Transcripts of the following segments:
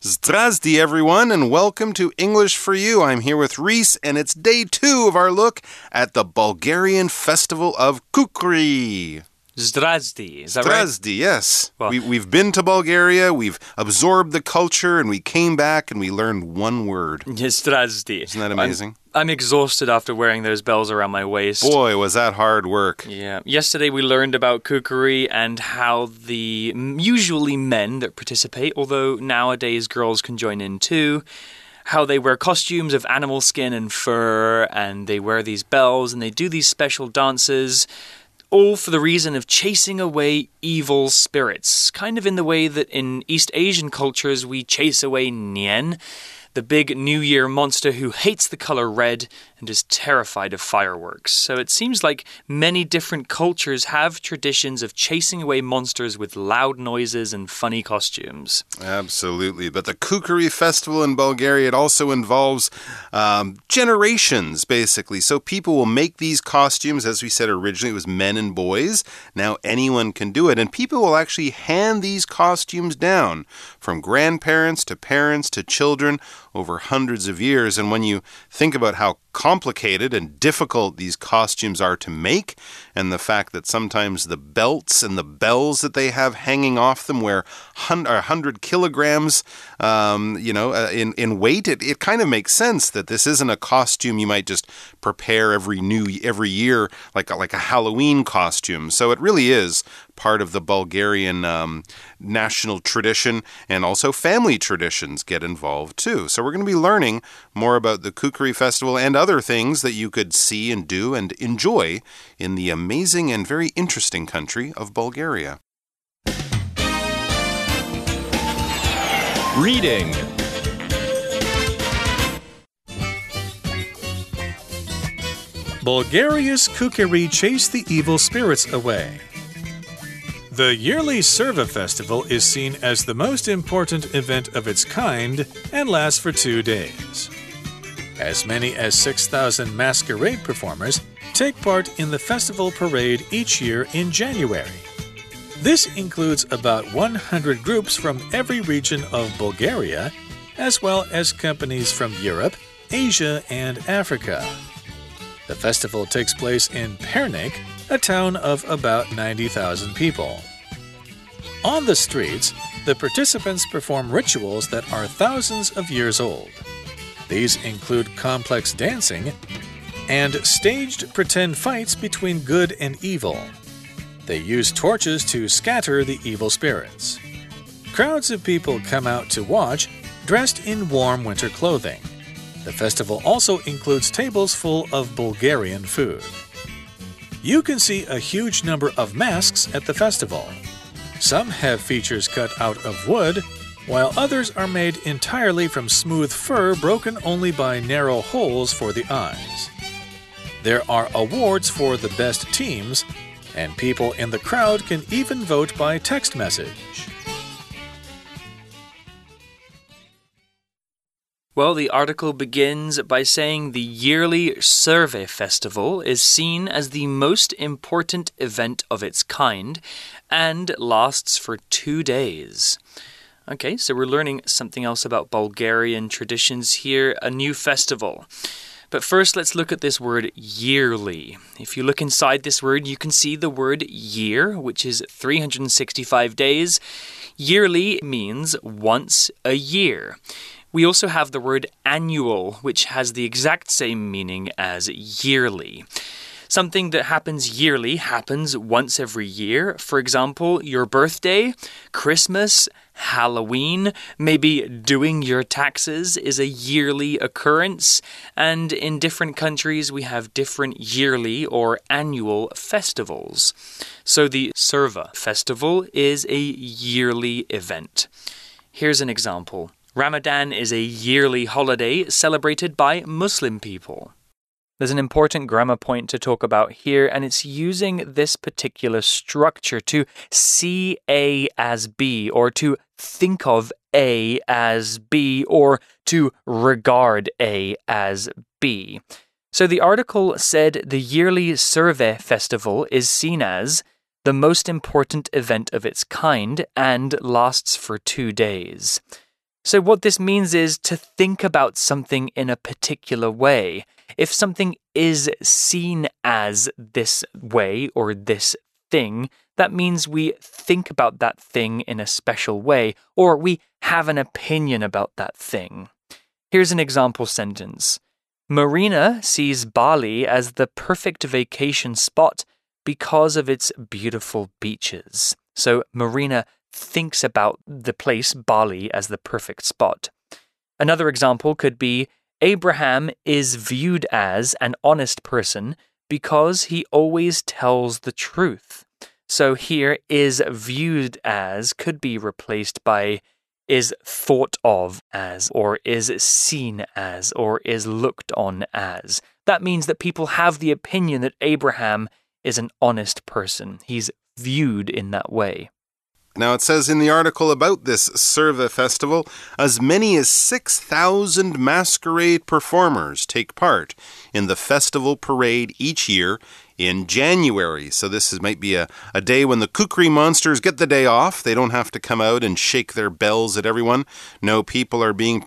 Zdrasty, everyone, and welcome to English for You. I'm here with Reese, and it's day two of our look at the Bulgarian Festival of Kukeri. Zdrasty. Is that Zdrasty, yes. Well, we, we've been to Bulgaria, we've absorbed the culture, and we came back and we learned one word. Zdrasty. Isn't that amazing? I'm, exhausted after wearing those bells around my waist. Boy, was that hard work. Yeah. Yesterday we learned about kukeri and how the usually men that participate, although nowadays girls can join in too how they wear costumes of animal skin and fur, and they wear these bells and they do these special dances all for the reason of chasing away evil spirits, kind of in the way that in East Asian cultures we chase away Nian the big New Year monster who hates the color red and is terrified of fireworks. So it seems like many different cultures have traditions of chasing away monsters with loud noises and funny costumes. Absolutely. But the Kukeri festival in Bulgaria, it also involves um, generations, basically. So people will make these costumes. As we said originally, it was men and boys. Now anyone can do it. And people will actually hand these costumes down from grandparents to parents to children over hundreds of years. And when you think about how complicated and difficult these costumes are to make, and the fact that sometimes the belts and the bells that they have hanging off them weigh 100 kilograms, um, you know, uh, in, in weight, it, it kind of makes sense that this isn't a costume you might just prepare every new every year like a, like a Halloween costume. So it really is part of the Bulgarian um, national tradition, and also family traditions get involved too. So we're going to be learning more about the Kukeri Festival and other things that you could see and do and enjoy in the amazing and very interesting country of Bulgaria. Reading Bulgaria's kukeri chase the evil spirits away. The yearly Surva Festival is seen as the most important event of its kind and lasts for two days. As many as 6,000 masquerade performers take part in the festival parade each year in January. This includes about 100 groups from every region of Bulgaria, as well as companies from Europe, Asia, and Africa. The festival takes place in Pernik, a town of about 90,000 people. On the streets, the participants perform rituals that are thousands of years old. These include complex dancing and staged pretend fights between good and evil. They use torches to scatter the evil spirits. Crowds of people come out to watch, dressed in warm winter clothing. The festival also includes tables full of Bulgarian food. You can see a huge number of masks at the festival. Some have features cut out of wood, while others are made entirely from smooth fur broken only by narrow holes for the eyes. There are awards for the best teams, and people in the crowd can even vote by text message. Well, the article begins by saying the yearly Surva Festival is seen as the most important event of its kind and lasts for two days. Okay, so we're learning something else about Bulgarian traditions here, a new festival. But first, let's look at this word yearly. If you look inside this word, you can see the word year, which is 365 days. Yearly means once a year. We also have the word annual, which has the exact same meaning as yearly. Something that happens yearly happens once every year. For example, your birthday, Christmas, Halloween, maybe doing your taxes is a yearly occurrence. And in different countries, we have different yearly or annual festivals. So the Surva festival is a yearly event. Here's an example. Ramadan is a yearly holiday celebrated by Muslim people. There's an important grammar point to talk about here, and it's using this particular structure to see A as B, or to think of A as B, or to regard A as B. So the article said the yearly Surva festival is seen as the most important event of its kind and lasts for two days. So, what this means is to think about something in a particular way. If something is seen as this way or this thing, that means we think about that thing in a special way, or we have an opinion about that thing. Here's an example sentence Marina sees Bali as the perfect vacation spot because of its beautiful beaches. So, Marina thinks about the place, Bali, as the perfect spot. Another example could be Abraham is viewed as an honest person because he always tells the truth. So here is viewed as could be replaced by is thought of as, or is seen as, or is looked on as. That means that people have the opinion that Abraham is an honest person. He's viewed in that way. Now, it says in the article about this Surva festival, as many as 6,000 masquerade performers take part in the festival parade each year in January. So this is, might be a, a day when the kukeri monsters get the day off. They don't have to come out and shake their bells at everyone. No, people are being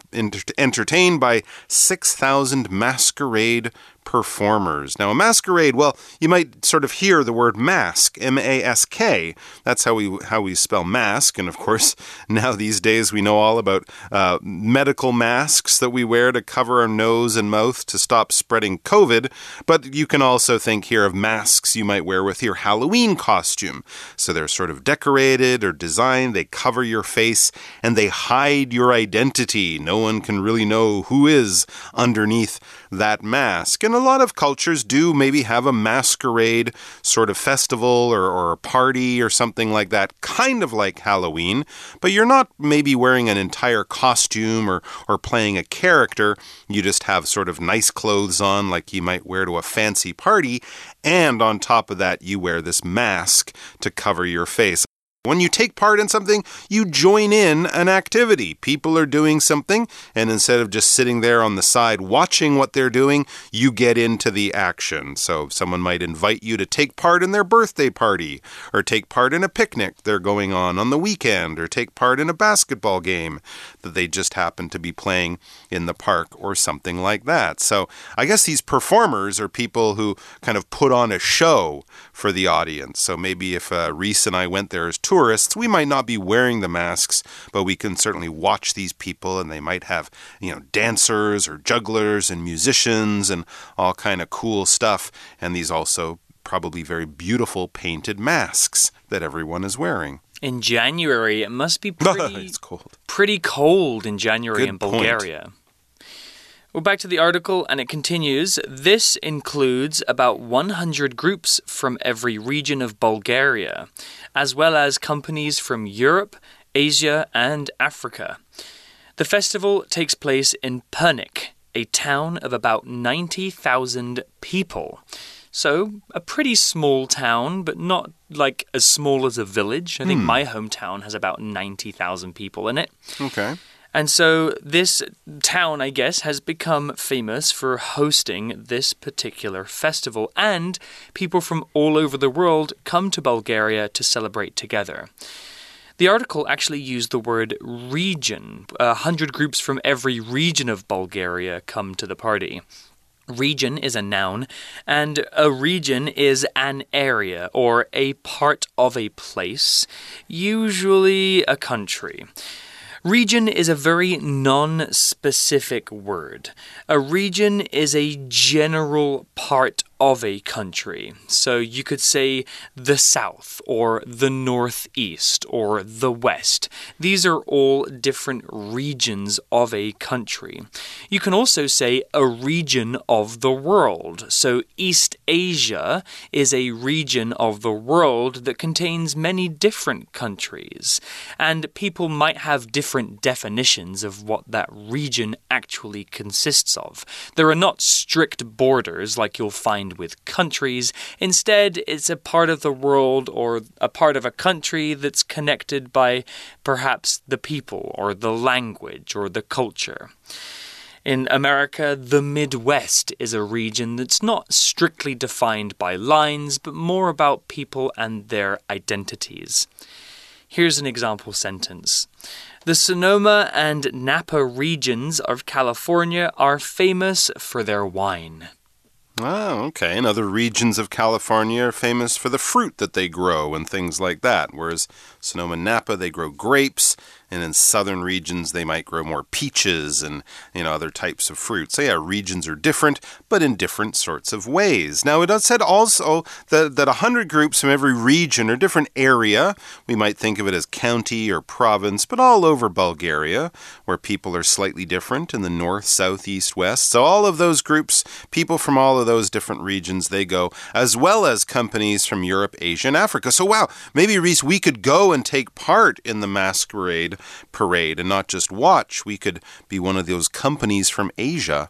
entertained by 6,000 masquerade performers. Now, a masquerade, well, you might sort of hear the word mask, M A S K. That's how we how we spell mask. And of course, now these days we know all about uh, medical masks that we wear to cover our nose and mouth to stop spreading COVID. But you can also think here of masks you might wear with your Halloween costume. So they're sort of decorated or designed, they cover your face and they hide your identity. No one can really know who is underneath that mask. And a lot of cultures do maybe have a masquerade sort of festival or, or a party or something like that, kind of like Halloween, but you're not maybe wearing an entire costume or, or playing a character. You just have sort of nice clothes on, like you might wear to a fancy party. And on top of that, you wear this mask to cover your face. When you take part in something, you join in an activity. People are doing something, and instead of just sitting there on the side watching what they're doing, you get into the action. So, someone might invite you to take part in their birthday party, or take part in a picnic they're going on on the weekend, or take part in a basketball game that they just happen to be playing in the park, or something like that. So, I guess these performers are people who kind of put on a show for the audience. So, maybe if uh, Reese and I went there as tourists, we might not be wearing the masks, but we can certainly watch these people and they might have, you know, dancers or jugglers and musicians and all kind of cool stuff. And these also probably very beautiful painted masks that everyone is wearing. In January, it must be pretty, it's cold. pretty cold in January Good in Bulgaria. Well, back to the article, and it continues. This includes about 100 groups from every region of Bulgaria, as well as companies from Europe, Asia, and Africa. The festival takes place in Pernik, a town of about 90,000 people. So, a pretty small town, but not like as small as a village. I think Hmm. my hometown has about 90,000 people in it. Okay. And so this town, I guess, has become famous for hosting this particular festival. And people from all over the world come to Bulgaria to celebrate together. The article actually used the word region. A hundred groups from every region of Bulgaria come to the party. Region is a noun, and a region is an area or a part of a place, usually a country. Region is a very non specific word. A region is a general part of a country. So you could say the South or the Northeast or the West. These are all different regions of a country. You can also say a region of the world. So East Asia is a region of the world that contains many different countries. And people might have different definitions of what that region actually consists of. There are not strict borders like you'll find with countries. Instead, it's a part of the world or a part of a country that's connected by perhaps the people or the language or the culture. In America, the Midwest is a region that's not strictly defined by lines, but more about people and their identities. Here's an example sentence. The Sonoma and Napa regions of California are famous for their wine. Oh, okay. And other regions of California are famous for the fruit that they grow and things like that. Whereas Sonoma Napa, they grow grapes and in southern regions they might grow more peaches and you know other types of fruit. So yeah, regions are different, but in different sorts of ways. Now it said also that that hundred groups from every region or different area. We might think of it as county or province, but all over Bulgaria, where people are slightly different in the north, south, east, west. So all of those groups, people from all of those different regions, they go, as well as companies from Europe, Asia, and Africa. So wow, maybe Reese, we could go and take part in the masquerade parade and not just watch. We could be one of those companies from Asia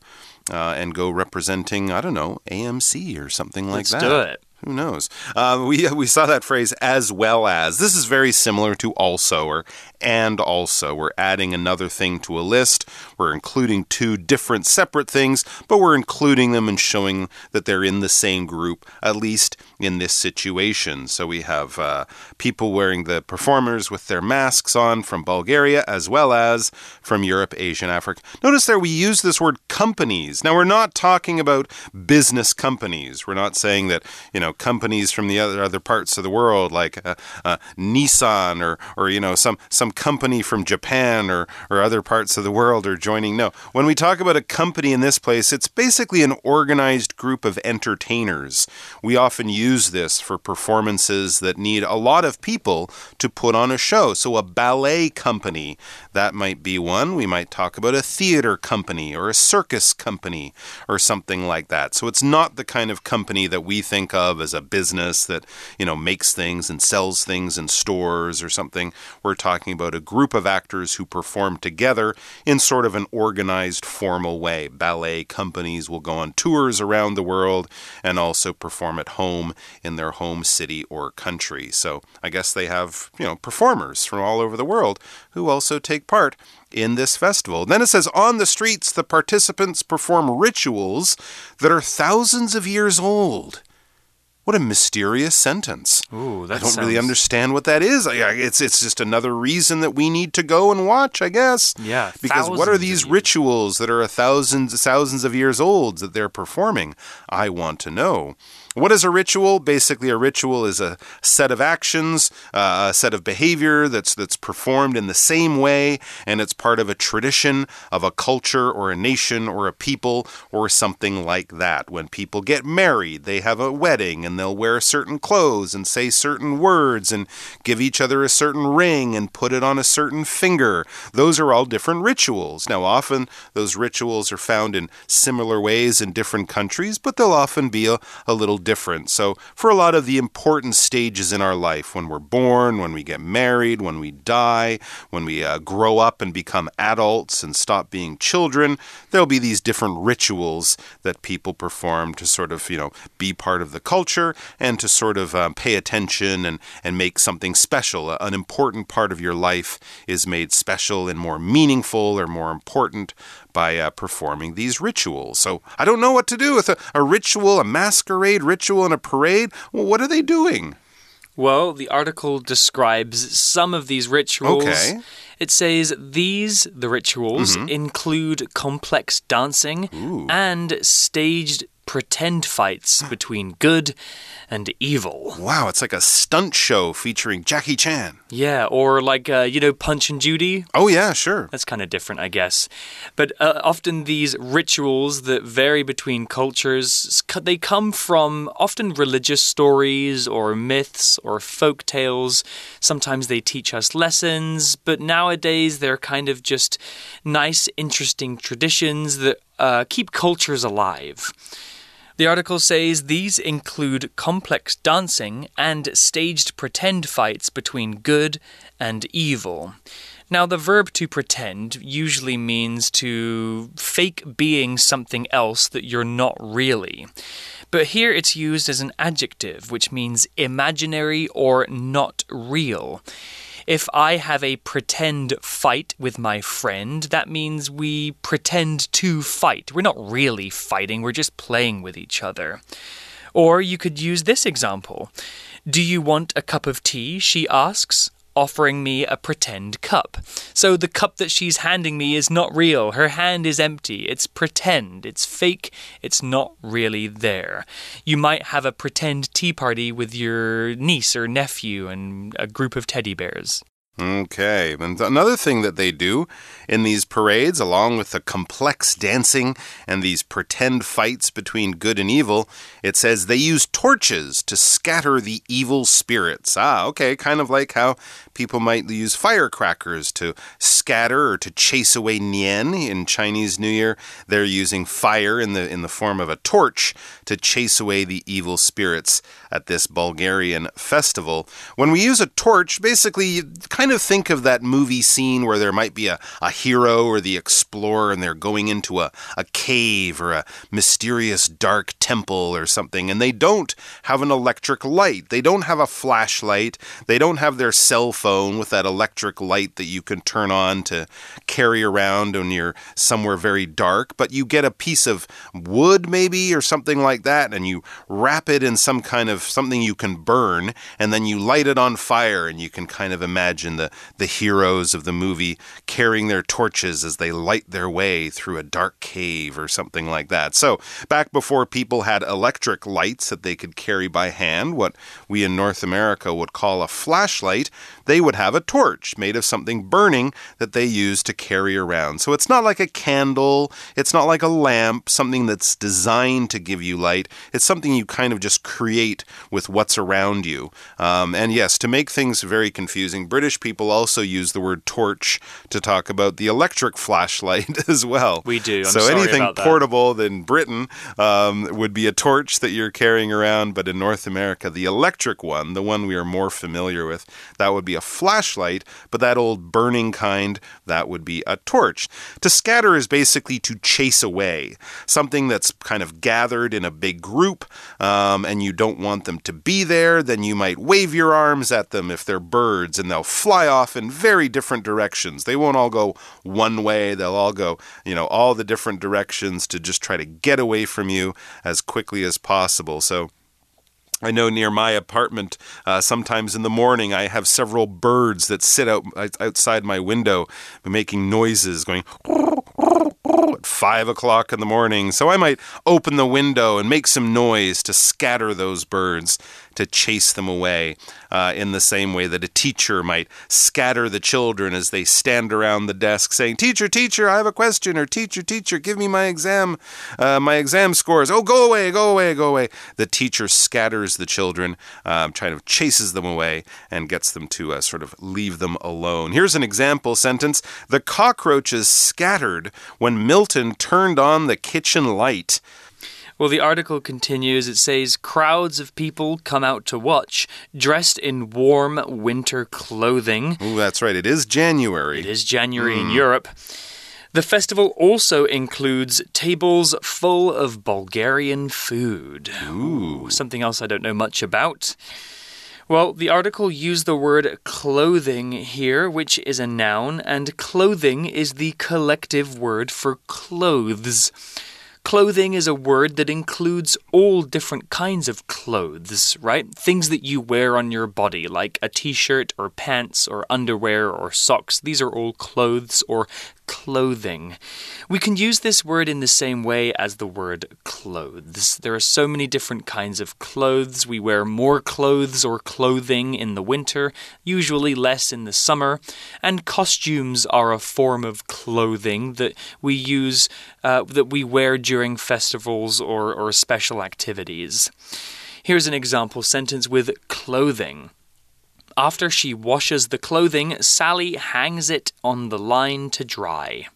uh, and go representing, I don't know, AMC or something like Let's that. do it. Who knows? Uh, we we saw that phrase as well as. This is very similar to also or and also. We're adding another thing to a list. We're including two different separate things, but we're including them and showing that they're in the same group, at least in this situation. So we have uh, people wearing the performers with their masks on from Bulgaria as well as from Europe, Asia, and Africa. Notice there we use this word companies. Now we're not talking about business companies. We're not saying that, you know, companies from the other other parts of the world like uh, uh, Nissan or or you know some some company from Japan or or other parts of the world are joining. No. When we talk about a company in this place, it's basically an organized group of entertainers. We often use this for performances that need a lot of people to put on a show. So a ballet company, that might be one. We might talk about a theater company or a circus company or something like that. So it's not the kind of company that we think of as a business that, you know, makes things and sells things in stores or something. We're talking about a group of actors who perform together in sort of an organized, formal way. Ballet companies will go on tours around the world and also perform at home in their home city or country. So I guess they have, you know, performers from all over the world who also take part in this festival. Then it says on the streets, the participants perform rituals that are thousands of years old. What a mysterious sentence. Ooh, that I don't really understand what that is. It's it's just another reason that we need to go and watch, I guess. Yeah, Because what are these rituals that are thousands thousands of years old that they're performing? I want to know. What is a ritual? Basically, a ritual is a set of actions, uh, a set of behavior that's that's performed in the same way, and it's part of a tradition of a culture or a nation or a people or something like that. When people get married, they have a wedding and they'll wear certain clothes and say certain words and give each other a certain ring and put it on a certain finger. Those are all different rituals. Now, often those rituals are found in similar ways in different countries, but they'll often be a, a little different. So, for a lot of the important stages in our life, when we're born, when we get married, when we die, when we uh, grow up and become adults and stop being children, there'll be these different rituals that people perform to sort of, you know, be part of the culture and to sort of um, pay attention and, and make something special. An important part of your life is made special and more meaningful or more important by uh, performing these rituals. So I don't know what to do with a, a ritual, a masquerade ritual, and a parade. Well, what are they doing? Well, the article describes some of these rituals. Okay. It says these, the rituals, mm-hmm. include complex dancing and staged pretend fights between good and evil. Wow, it's like a stunt show featuring Jackie Chan. Yeah, or like, uh, you know, Punch and Judy. Oh, yeah, sure. That's kind of different, I guess. But uh, often these rituals that vary between cultures, they come from often religious stories or myths or folk tales. Sometimes they teach us lessons, but nowadays they're kind of just nice, interesting traditions that uh, keep cultures alive. The article says these include complex dancing and staged pretend fights between good and evil. Now, the verb to pretend usually means to fake being something else that you're not really. But here it's used as an adjective, which means imaginary or not real. If I have a pretend fight with my friend, that means we pretend to fight. We're not really fighting, we're just playing with each other. Or you could use this example Do you want a cup of tea? She asks. Offering me a pretend cup. So the cup that she's handing me is not real. Her hand is empty. It's pretend. It's fake. It's not really there. You might have a pretend tea party with your niece or nephew and a group of teddy bears. Okay, and another thing that they do in these parades, along with the complex dancing and these pretend fights between good and evil, it says they use torches to scatter the evil spirits. Ah, okay, kind of like how people might use firecrackers to scatter or to chase away Nian in Chinese New Year. They're using fire in the in the form of a torch to chase away the evil spirits at this Bulgarian festival. When we use a torch, basically you kind of think of that movie scene where there might be a, a hero or the explorer and they're going into a, a cave or a mysterious dark temple or something, and they don't have an electric light. They don't have a flashlight. They don't have their cell phone with that electric light that you can turn on to carry around when you're somewhere very dark, but you get a piece of wood maybe or something like that, and you wrap it in some kind of something you can burn, and then you light it on fire, and you can kind of imagine the, the heroes of the movie carrying their torches as they light their way through a dark cave or something like that. So, back before people had electric lights that they could carry by hand, what we in North America would call a flashlight, they would have a torch made of something burning that they use to carry around. So, it's not like a candle, it's not like a lamp, something that's designed to give you light. It's something you kind of just create with what's around you. Um, and yes, to make things very confusing, British people also use the word torch to talk about the electric flashlight as well. We do. I'm so anything portable in Britain um, would be a torch that you're carrying around, but in North America, the electric one, the one we are more familiar with, that would be a flashlight, but that old burning kind, that would be a torch. To scatter is basically to chase away something that's kind of gathered in a big group, um, and you don't want them to be there. Then you might wave your arms at them if they're birds, and they'll fly off in very different directions. They won't all go one way, they'll all go, you know, all the different directions to just try to get away from you as quickly as possible. So, I know near my apartment, uh, sometimes in the morning, I have several birds that sit out outside my window, making noises, going at five o'clock in the morning. So I might open the window and make some noise to scatter those birds, to chase them away, uh, in the same way that a teacher might scatter the children as they stand around the desk saying, Teacher, teacher, I have a question, or Teacher, teacher, give me my exam, uh, my exam scores. Oh, go away, go away, go away. The teacher scatters the children, um, trying to chases them away and gets them to uh, sort of leave them alone. Here's an example sentence The cockroaches scattered when Milton turned on the kitchen light. Well, the article continues. It says crowds of people come out to watch, dressed in warm winter clothing. Oh, that's right. It is January. It is January in hmm. Europe. The festival also includes tables full of Bulgarian food. Ooh. Something else I don't know much about. Well, the article used the word clothing here, which is a noun, and clothing is the collective word for clothes. Clothing is a word that includes all different kinds of clothes, right? Things that you wear on your body, like a t shirt or pants or underwear or socks. These are all clothes or clothing. We can use this word in the same way as the word clothes. There are so many different kinds of clothes. We wear more clothes or clothing in the winter, usually less in the summer. And costumes are a form of clothing that we use, uh, that we wear during festivals or, or special activities. Here's an example sentence with clothing. After she washes the clothing, Sally hangs it on the line to dry.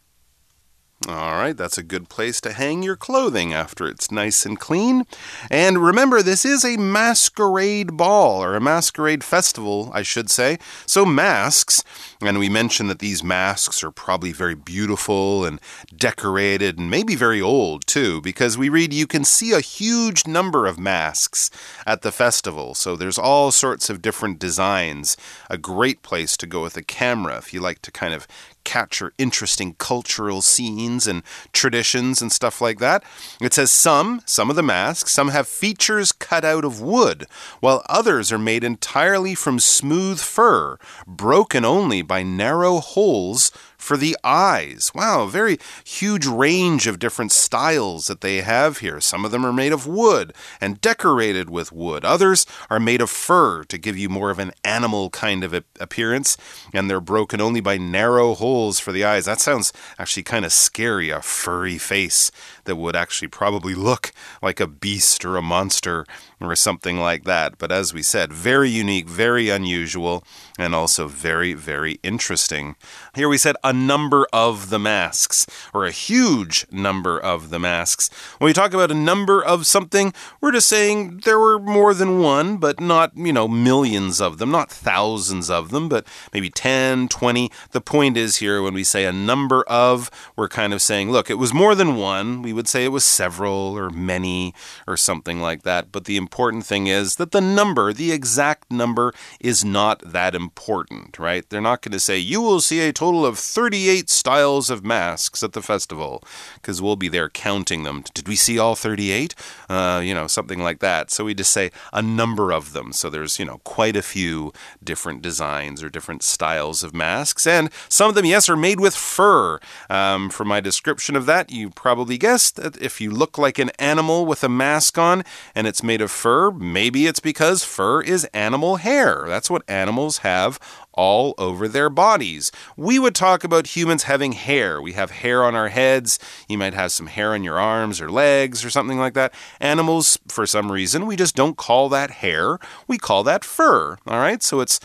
All right, that's a good place to hang your clothing after it's nice and clean. And remember, this is a masquerade ball, or a masquerade festival, I should say. So, masks, and we mentioned that these masks are probably very beautiful and decorated, and maybe very old too, because we read you can see a huge number of masks at the festival. So, there's all sorts of different designs. A great place to go with a camera if you like to kind of capture interesting cultural scenes and traditions and stuff like that. It says some, some of the masks, some have features cut out of wood, while others are made entirely from smooth fur, broken only by narrow holes for the eyes. Wow, very huge range of different styles that they have here. Some of them are made of wood and decorated with wood. Others are made of fur to give you more of an animal kind of appearance, and they're broken only by narrow holes for the eyes. That sounds actually kind of scary, a furry face that would actually probably look like a beast or a monster or something like that. But as we said, very unique, very unusual, and also very, very interesting. Here we said a number of the masks, or a huge number of the masks. When we talk about a number of something, we're just saying there were more than one, but not, you know, millions of them, not thousands of them, but maybe 10, 20. The point is here when we say a number of, we're kind of saying, look, it was more than one. We would say it was several or many or something like that. But the important thing is that the number, the exact number, is not that important, right? They're not going to say, you will see a total of 38 styles of masks at the festival, because we'll be there counting them. Did we see all 38? Uh, you know, something like that. So we just say a number of them. So there's, you know, quite a few different designs or different styles of masks. And some of them, yes, are made with fur. Um, from my description of that, you probably guessed that if you look like an animal with a mask on and it's made of fur, maybe it's because fur is animal hair. That's what animals have all over their bodies. We would talk about humans having hair. We have hair on our heads. You might have some hair on your arms or legs or something like that. Animals, for some reason, we just don't call that hair. We call that fur. All right? So it's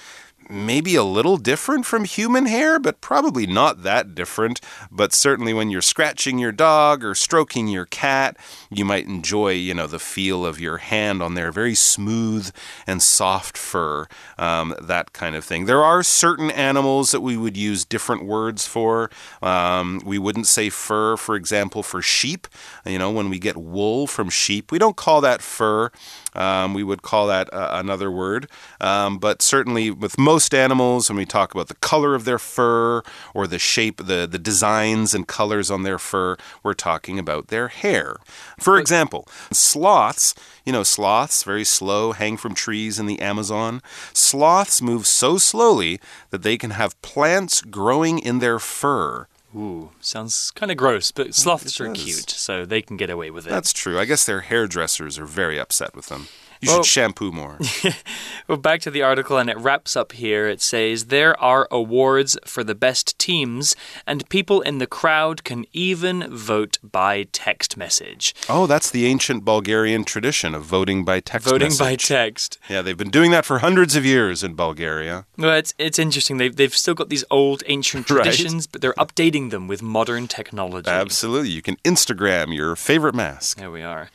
maybe a little different from human hair, but probably not that different. But certainly when you're scratching your dog or stroking your cat, you might enjoy, you know, the feel of your hand on their very smooth and soft fur, um, that kind of thing. There are certain animals that we would use different words for. Um, we wouldn't say fur, for example, for sheep. You know, when we get wool from sheep, we don't call that fur. Um, we would call that uh, another word. Um, but certainly with most animals, when we talk about the color of their fur or the shape, the, the designs and colors on their fur, we're talking about their hair. For example, sloths, you know, sloths, very slow, hang from trees in the Amazon. Sloths move so slowly that they can have plants growing in their fur. Ooh, sounds kind of gross, but sloths are cute, so they can get away with it. That's true. I guess their hairdressers are very upset with them. You well, should shampoo more. well, back to the article, and it wraps up here. It says there are awards for the best teams, and people in the crowd can even vote by text message. Oh, that's the ancient Bulgarian tradition of voting by text. Voting message. by text. Yeah, they've been doing that for hundreds of years in Bulgaria. Well, it's it's interesting. They've they've still got these old ancient traditions, right? but they're updating them with modern technology. Absolutely, you can Instagram your favorite mask. There we are.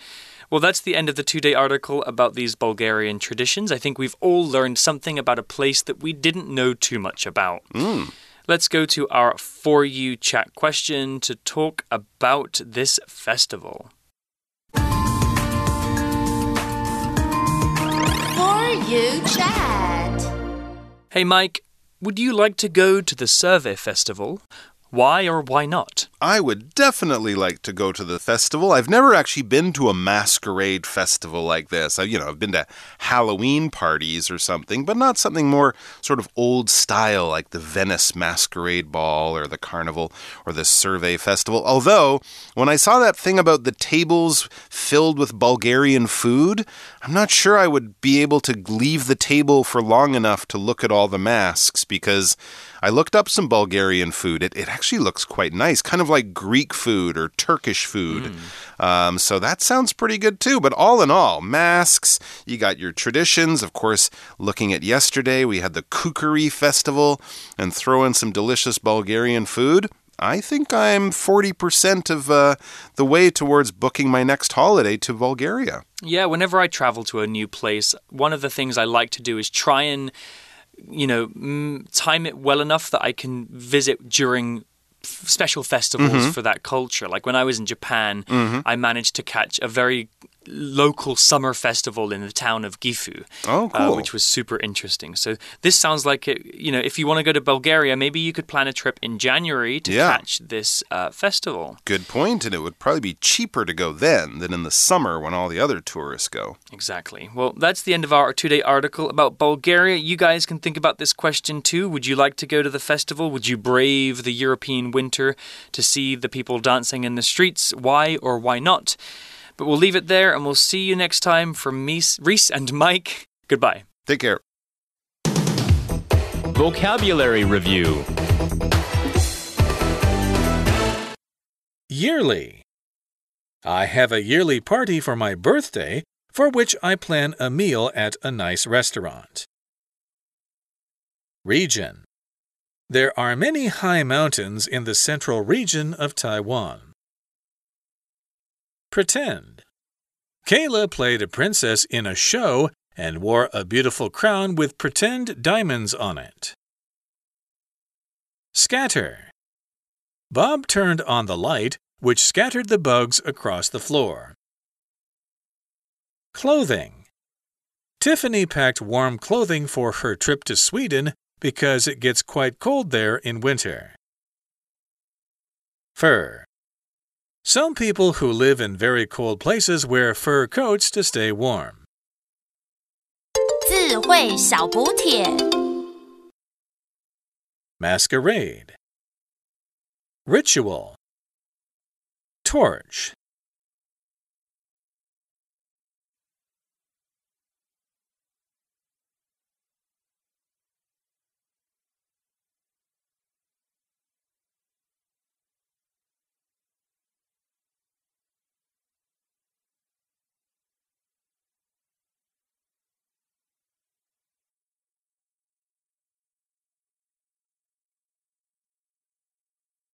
Well, that's the end of the two day article about these Bulgarian traditions. I think we've all learned something about a place that we didn't know too much about. Mm. Let's go to our For You chat question to talk about this festival. For You chat. Hey, Mike, would you like to go to the Surva Festival? Why or why not? I would definitely like to go to the festival. I've never actually been to a masquerade festival like this. I, you know, I've been to Halloween parties or something, but not something more sort of old style like the Venice Masquerade Ball or the Carnival or the Surva Festival. Although, when I saw that thing about the tables filled with Bulgarian food, I'm not sure I would be able to leave the table for long enough to look at all the masks because I looked up some Bulgarian food. It, it actually looks quite nice, kind of like Greek food or Turkish food. Mm. Um, so that sounds pretty good too. But all in all, masks, you got your traditions. Of course, looking at yesterday, we had the Kukeri Festival and throw in some delicious Bulgarian food. I think I'm 40% of uh, the way towards booking my next holiday to Bulgaria. Yeah, whenever I travel to a new place, one of the things I like to do is try and you know, time it well enough that I can visit during special festivals mm -hmm. for that culture. Like when I was in Japan, mm -hmm. I managed to catch a very local summer festival in the town of Gifu. Oh, uh, which was super interesting. So this sounds like it. You know, if you want to go to Bulgaria, maybe you could plan a trip in January to Yeah. catch this uh, festival. Good point, and it would probably be cheaper to go then than in the summer when all the other tourists go. Exactly. Well, that's the end of our two day article about Bulgaria. You guys can think about this question too. Would you like to go to the festival? Would you brave the European winter to see the people dancing in the streets? Why or why not? But we'll leave it there and we'll see you next time from me, Reese and Mike. Goodbye. Take care. Vocabulary Review Yearly. I have a yearly party for my birthday for which I plan a meal at a nice restaurant. Region. There are many high mountains in the central region of Taiwan. Pretend. Kayla played a princess in a show and wore a beautiful crown with pretend diamonds on it. Scatter. Bob turned on the light, which scattered the bugs across the floor. Clothing. Tiffany packed warm clothing for her trip to Sweden because it gets quite cold there in winter. Fur. Some people who live in very cold places wear fur coats to stay warm. 智慧小补帖。 Masquerade. Ritual. Torch.